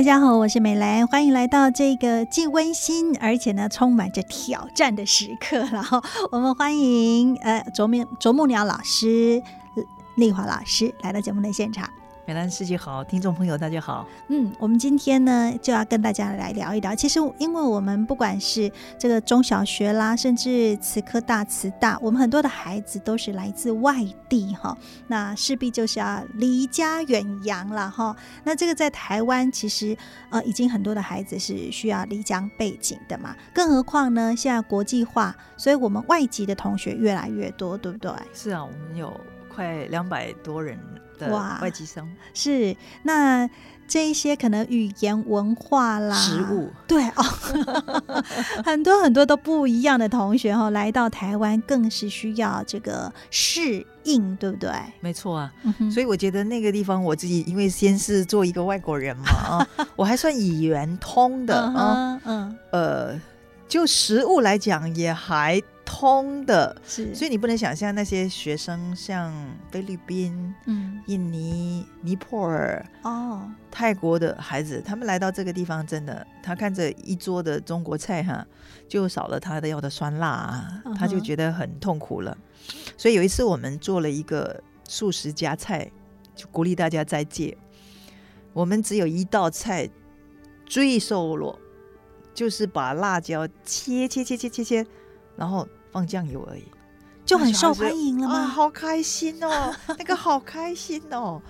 大家好，我是美兰，欢迎来到这个既温馨而且呢充满着挑战的时刻。然后我们欢迎呃啄木啄木鸟老师丽华老师来到节目的现场。美兰师姐好，听众朋友大家好。嗯，我们今天呢就要跟大家来聊一聊。其实，因为我们不管是这个中小学啦，甚至慈科大、慈大，我们很多的孩子都是来自外地哈，那势必就是要离家远洋了哈。那这个在台湾其实呃已经很多的孩子是需要离乡背景的嘛，更何况呢现在国际化，所以我们外籍的同学越来越多，对不对？是啊，我们有快两百多人。哇，外籍生是那这一些可能语言文化啦，食物对哦，很多很多都不一样的同学哈，来到台湾更是需要这个适应，对不对？没错啊，所以我觉得那个地方我自己因为先是做一个外国人嘛啊，我还算语言通的啊，嗯呃，就食物来讲也还。通的，是，所以你不能想象那些学生像菲律宾、嗯、印尼、尼泊尔、哦、泰国的孩子，他们来到这个地方，真的，他看着一桌的中国菜哈，就少了他的要的酸辣啊，他就觉得很痛苦了。所以有一次我们做了一个素食加菜，就鼓励大家再戒。我们只有一道菜最瘦弱，就是把辣椒切切切切切切，然后。放酱油而已，就很受欢迎了吗？好开心哦，那个好开心哦。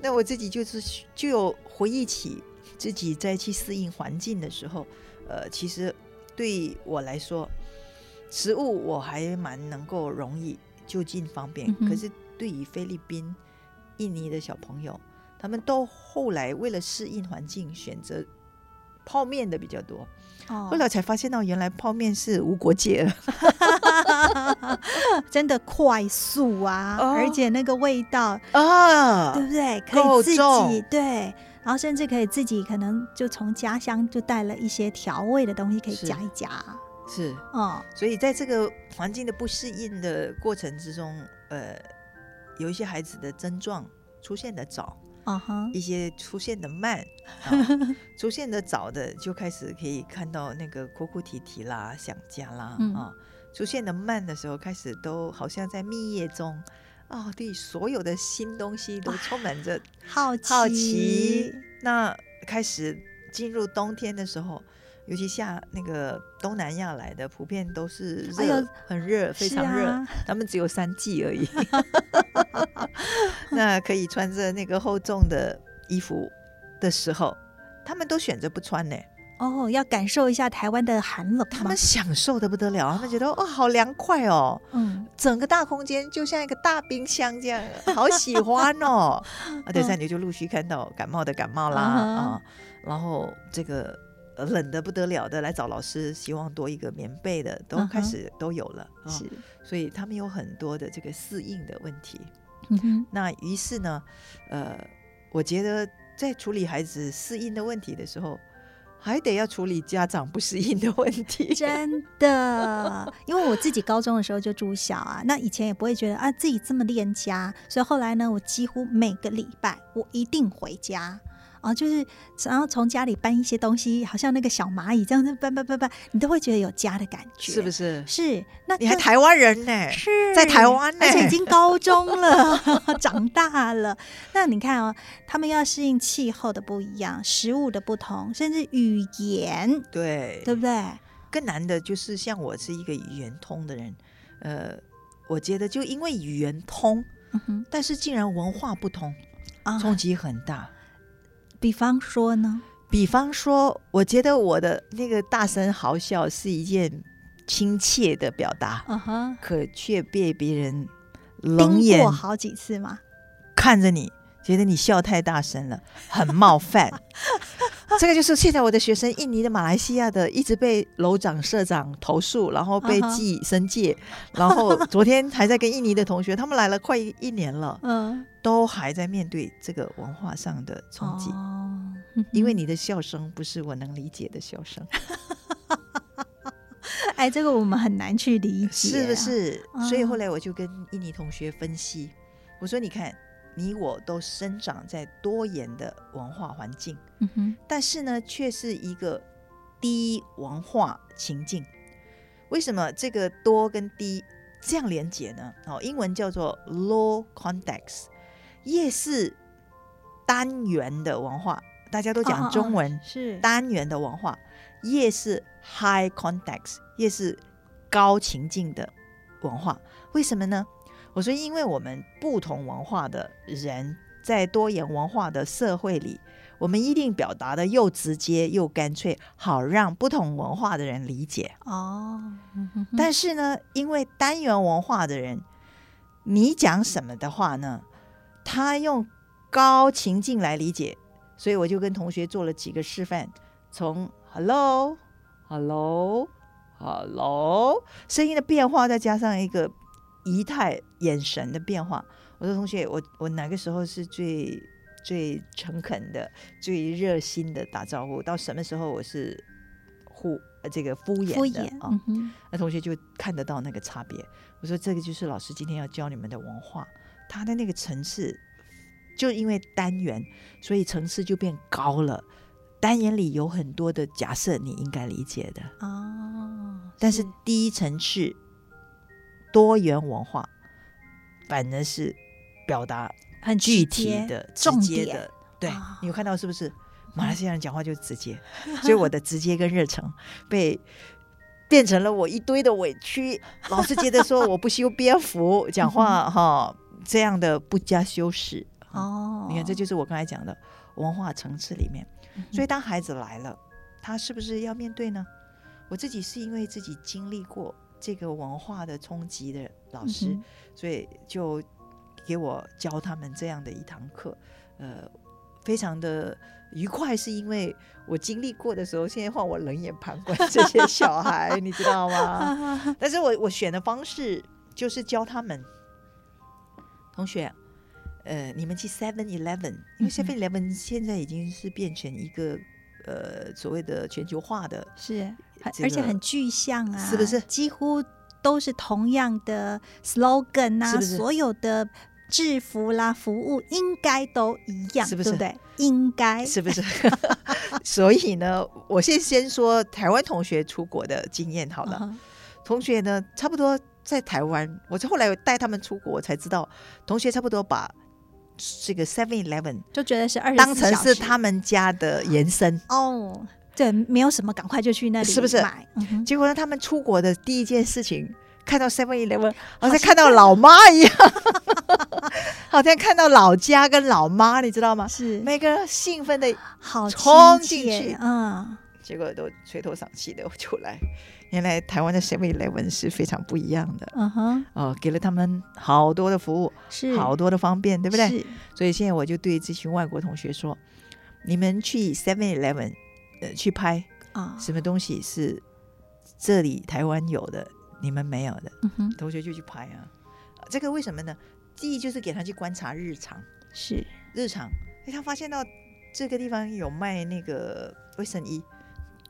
那我自己就是就有回忆起自己在去适应环境的时候，呃，其实对我来说，食物我还蛮能够容易就近方便。可是对于菲律宾、印尼的小朋友，他们都后来为了适应环境，选择泡面的比较多。后来才发现到，原来泡面是无国界了，真的快速啊，而且那个味道啊，对不对？可以自己对，然后甚至可以自己可能就从家乡就带了一些调味的东西，可以加一加。是，哦，所以在这个环境的不适应的过程之中，呃，有一些孩子的症状出现的早。啊哈，一些出现的慢，出现的早的就开始可以看到那个哭哭啼啼啦、想家啦啊。出现的慢的时候，开始都好像在蜜月中啊，对所有的新东西都充满着好奇好奇。那开始进入冬天的时候。尤其下那个东南亚来的，普遍都是热，很热，非常热。他们只有三季而已 那可以穿着那个厚重的衣服的时候，他们都选择不穿呢。哦，要感受一下台湾的寒冷，他们享受的不得了，他们觉得哦，好凉快哦，嗯，整个大空间就像一个大冰箱这样，好喜欢哦。啊，等下你就陆续看到感冒的感冒啦啊，然后这个。冷的不得了的来找老师，希望多一个棉被的，都开始都有了。是，所以他们有很多的这个适应的问题。那于是呢，呃，我觉得在处理孩子适应的问题的时候，还得要处理家长不适应的问题。真的，因为我自己高中的时候就住校啊，那以前也不会觉得啊自己这么恋家，所以后来呢，我几乎每个礼拜我一定回家。啊，就是然后从家里搬一些东西，好像那个小蚂蚁这样子搬搬搬搬，你都会觉得有家的感觉，是不是？是，那你还台湾人呢？是在台湾呢，而且已经高中了，长大了。那你看哦，他们要适应气候的不一样，食物的不同，甚至语言，对对不对？更难的就是像我是一个语言通的人，呃，我觉得就因为语言通，但是竟然文化不同，冲击很大。比方说呢？比方说，我觉得我的那个大声嚎笑是一件亲切的表达，可却被别人冷眼好几次吗？看着你，觉得你笑太大声了，很冒犯。这个就是现在我的学生，印尼的、马来西亚的，一直被楼长、社长投诉，然后被记申诫，然后昨天还在跟印尼的同学，他们来了快一年了，嗯，都还在面对这个文化上的冲击，因为你的笑声不是我能理解的笑声。哎，这个我们很难去理解，是不是？所以后来我就跟印尼同学分析，我说：“你看。”你我都生长在多元的文化环境，嗯哼，但是呢，却是一个低文化情境。为什么这个多跟低这样连结呢？哦，英文叫做 low context，夜是单元的文化，大家都讲中文是单元的文化，越是 high context，越是高情境的文化。为什么呢？我说，因为我们不同文化的人在多元文化的社会里，我们一定表达的又直接又干脆，好让不同文化的人理解。哦，但是呢，因为单元文化的人，你讲什么的话呢，他用高情境来理解，所以我就跟同学做了几个示范，从 hello，hello，hello，声音的变化，再加上一个。仪态、眼神的变化。我说：“同学，我我哪个时候是最最诚恳的、最热心的打招呼？到什么时候我是敷这个敷衍的啊？”那同学就看得到那个差别。我说：“这个就是老师今天要教你们的文化，他的那个层次，就因为单元，所以层次就变高了。单元里有很多的假设，你应该理解的哦。但是第一层次。”多元文化反而是表达很具体的、直接的。对，你有看到是不是？马来西亚人讲话就直接，所以我的直接跟热诚被变成了我一堆的委屈。老是觉得说 我不修边幅讲话哈，这样的不加修饰。哦，你看，这就是我刚才讲的文化层次里面。所以当孩子来了，他是不是要面对呢？我自己是因为自己经历过。这个文化的冲击的老师，所以就给我教他们这样的一堂课，呃，非常的愉快，是因为我经历过的时候，现在换我冷眼旁观这些小孩，你知道吗？但是我我选的方式就是教他们，同学，呃，你们去 Seven Eleven，因为 Seven Eleven 现在已经是变成一个呃所谓的全球化的，是。而且很具象啊，是不是？几乎都是同样的 slogan 啊，所有的制服啦、服务应该都一样，是不是？对，应该是不是？所以呢，我先先说台湾同学出国的经验好了。同学呢，差不多在台湾，我是后来带他们出国才知道，同学差不多把这个 Seven Eleven 就觉得是二当成是他们家的延伸哦。对，没有什么，赶快就去那里，是不是？结果呢，他们出国的第一件事情，看到 Seven Eleven，好像看到老妈一样，好像看到老家跟老妈，你知道吗？是每个人兴奋的，好冲进去，嗯，结果都垂头丧气的出来。原来台湾的 Seven Eleven 是非常不一样的，嗯哼，哦，给了他们好多的服务，是好多的方便，对不对？所以现在我就对这群外国同学说，你们去 Seven Eleven 呃。去拍啊，什么东西是这里台湾有的，你们没有的，嗯同学就去拍啊。这个为什么呢？第一就是给他去观察日常，是日常。哎，他发现到这个地方有卖那个卫生衣，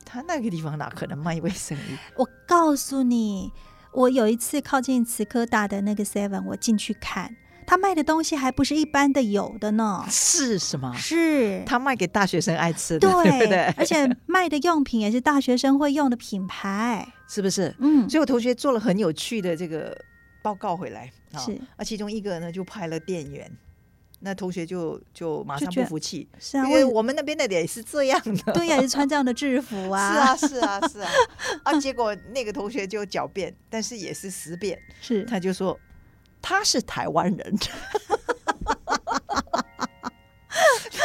他那个地方哪可能卖卫生衣？我告诉你，我有一次靠近慈科大的那个 Seven，我进去看。他卖的东西还不是一般的有的呢，是什么？是他卖给大学生爱吃的，对不对？而且卖的用品也是大学生会用的品牌，是不是？嗯，所以我同学做了很有趣的这个报告回来，是而，其中一个呢就拍了店员，那同学就就马上不服气，是啊，因为我们那边的也是这样的，对呀，是穿这样的制服 啊，是啊，是啊，是啊，啊，结果那个同学就狡辩，但是也是十辩，是他就说。他是台湾人，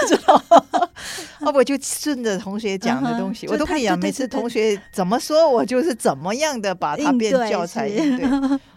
知道啊？我就顺着同学讲的东西，我都可以讲。每次同学怎么说，我就是怎么样的把他变教材。对，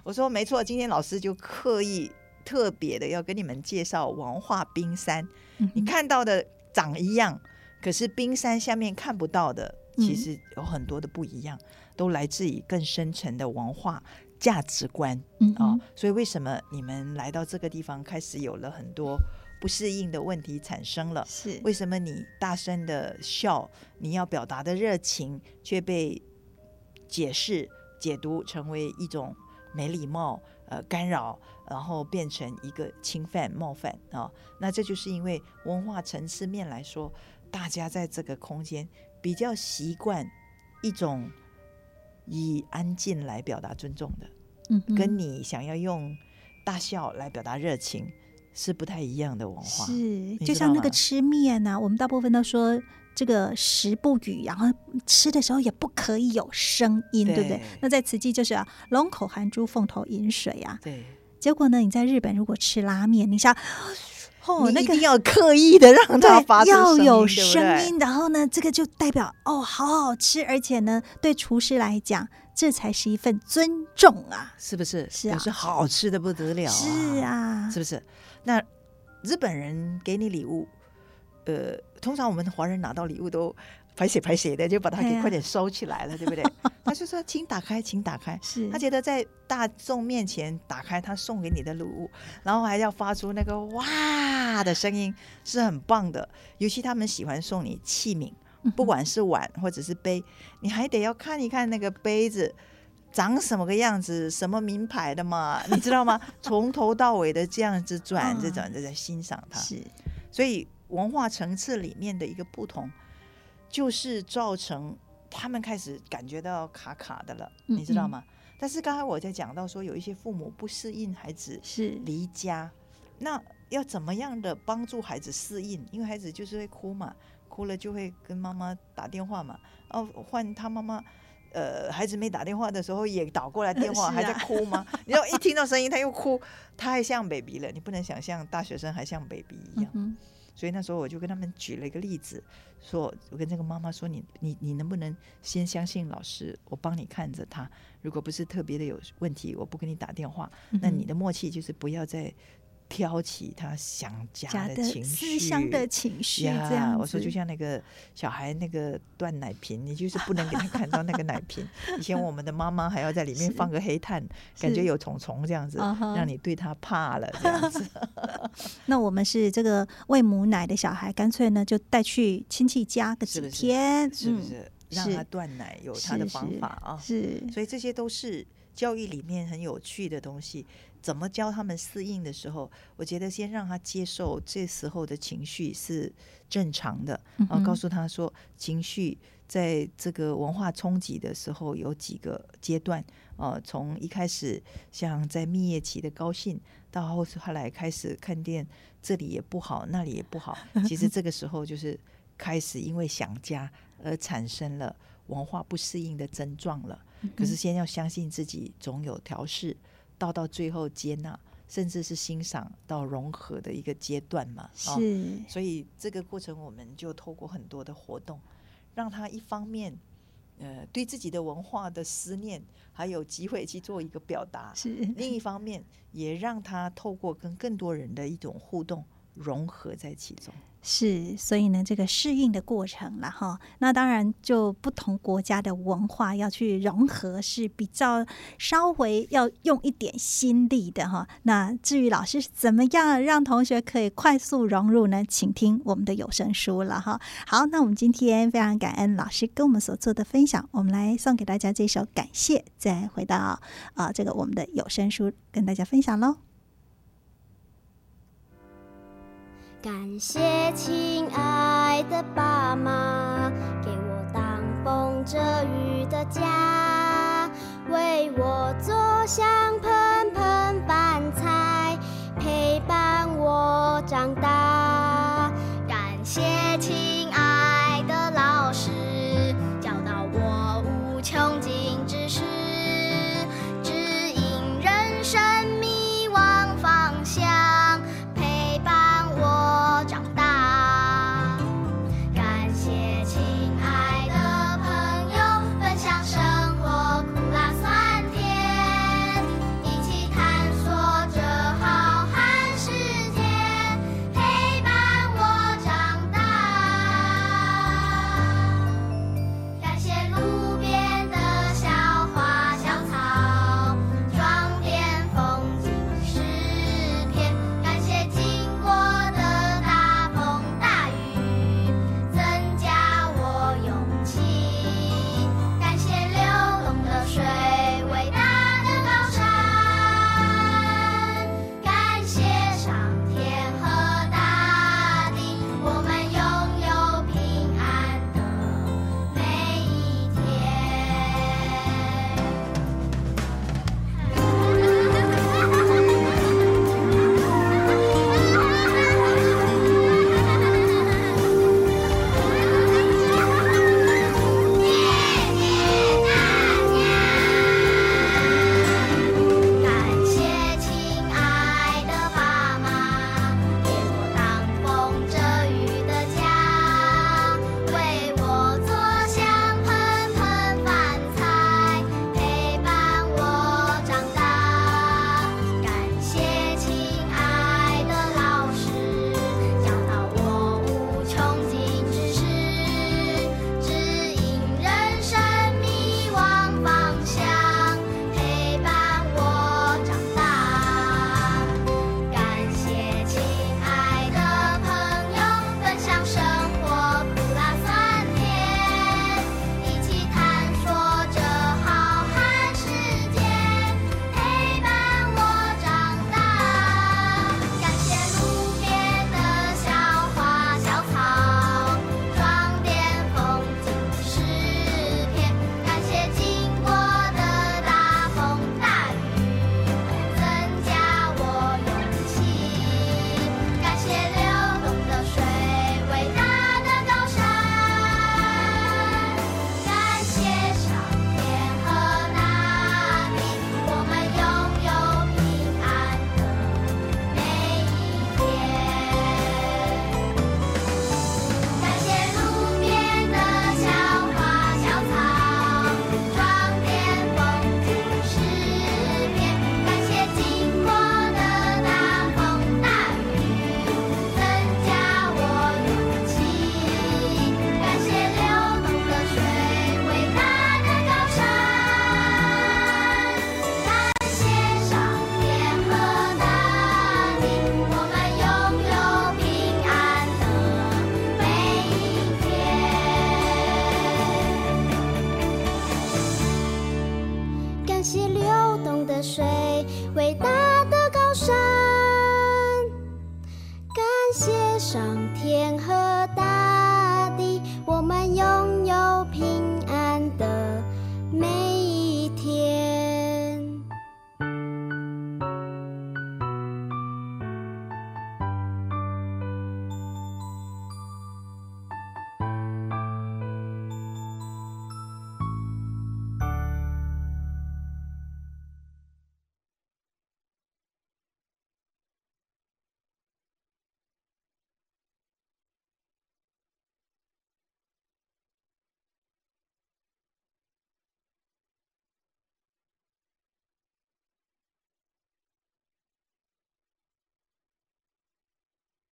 我说没错，今天老师就刻意特别的要跟你们介绍文化冰山。你看到的长一样，可是冰山下面看不到的，其实有很多的不一样，都来自于更深层的文化价值观啊。所以为什么你们来到这个地方，开始有了很多不适应的问题产生了？是为什么你大声的笑，你要表达的热情却被解释解读成为一种没礼貌？呃，干扰，然后变成一个侵犯、冒犯啊，那这就是因为文化层次面来说，大家在这个空间比较习惯一种以安静来表达尊重的，嗯，跟你想要用大笑来表达热情是不太一样的文化。是，就像那个吃面啊，我们大部分都说。这个食不语，然后吃的时候也不可以有声音，对不对？那在慈济就是啊，龙口含珠，凤头饮水啊。对。结果呢，你在日本如果吃拉面，你想，哦，那个要刻意的让它发要有声音，然后呢，这个就代表哦，好好吃，而且呢，对厨师来讲，这才是一份尊重啊，是不是？是啊，是好吃的不得了，是啊，是不是？那日本人给你礼物。呃，通常我们华人拿到礼物都排写排写的，就把它给快点收起来了，对不对？他就说：“请打开，请打开。”是他觉得在大众面前打开他送给你的礼物，然后还要发出那个“哇”的声音，是很棒的。尤其他们喜欢送你器皿，不管是碗或者是杯，你还得要看一看那个杯子长什么个样子，什么名牌的嘛，你知道吗？从头到尾的这样子转着转着在欣赏它，是所以。文化层次里面的一个不同，就是造成他们开始感觉到卡卡的了，你知道吗？但是刚才我在讲到说，有一些父母不适应孩子是离家，那要怎么样的帮助孩子适应？因为孩子就是会哭嘛，哭了就会跟妈妈打电话嘛，哦，换他妈妈，呃，孩子没打电话的时候也倒过来电话，还在哭吗？你要一听到声音他又哭，他还像 baby 了，你不能想象大学生还像 baby 一样。所以那时候我就跟他们举了一个例子，说我跟这个妈妈说，你你你能不能先相信老师，我帮你看着他，如果不是特别的有问题，我不跟你打电话，那你的默契就是不要再。挑起他想家的情绪，思乡的情绪，这样我说就像那个小孩那个断奶瓶，你就是不能给他看到那个奶瓶。以前我们的妈妈还要在里面放个黑炭，感觉有虫虫这样子，让你对他怕了这样子。那我们是这个喂母奶的小孩，干脆呢就带去亲戚家个几天，是不是？让他断奶有他的方法啊，是。所以这些都是教育里面很有趣的东西。怎么教他们适应的时候，我觉得先让他接受这时候的情绪是正常的，然后告诉他说，情绪在这个文化冲击的时候有几个阶段，呃，从一开始像在蜜月期的高兴，到后后来开始看见这里也不好，那里也不好，其实这个时候就是开始因为想家而产生了文化不适应的症状了。可是先要相信自己总有调试。到到最后接纳，甚至是欣赏到融合的一个阶段嘛？是，所以这个过程我们就透过很多的活动，让他一方面，呃，对自己的文化的思念，还有机会去做一个表达；是 另一方面，也让他透过跟更多人的一种互动，融合在其中。是，所以呢，这个适应的过程了哈。那当然，就不同国家的文化要去融合是比较稍微要用一点心力的哈。那至于老师怎么样让同学可以快速融入呢？请听我们的有声书了哈。好，那我们今天非常感恩老师跟我们所做的分享，我们来送给大家这首感谢，再回到啊这个我们的有声书跟大家分享喽。感谢亲爱的爸妈，给我挡风遮雨的家，为我做香喷喷饭菜，陪伴我长大。感谢亲爱的老师，教导我无穷尽知识。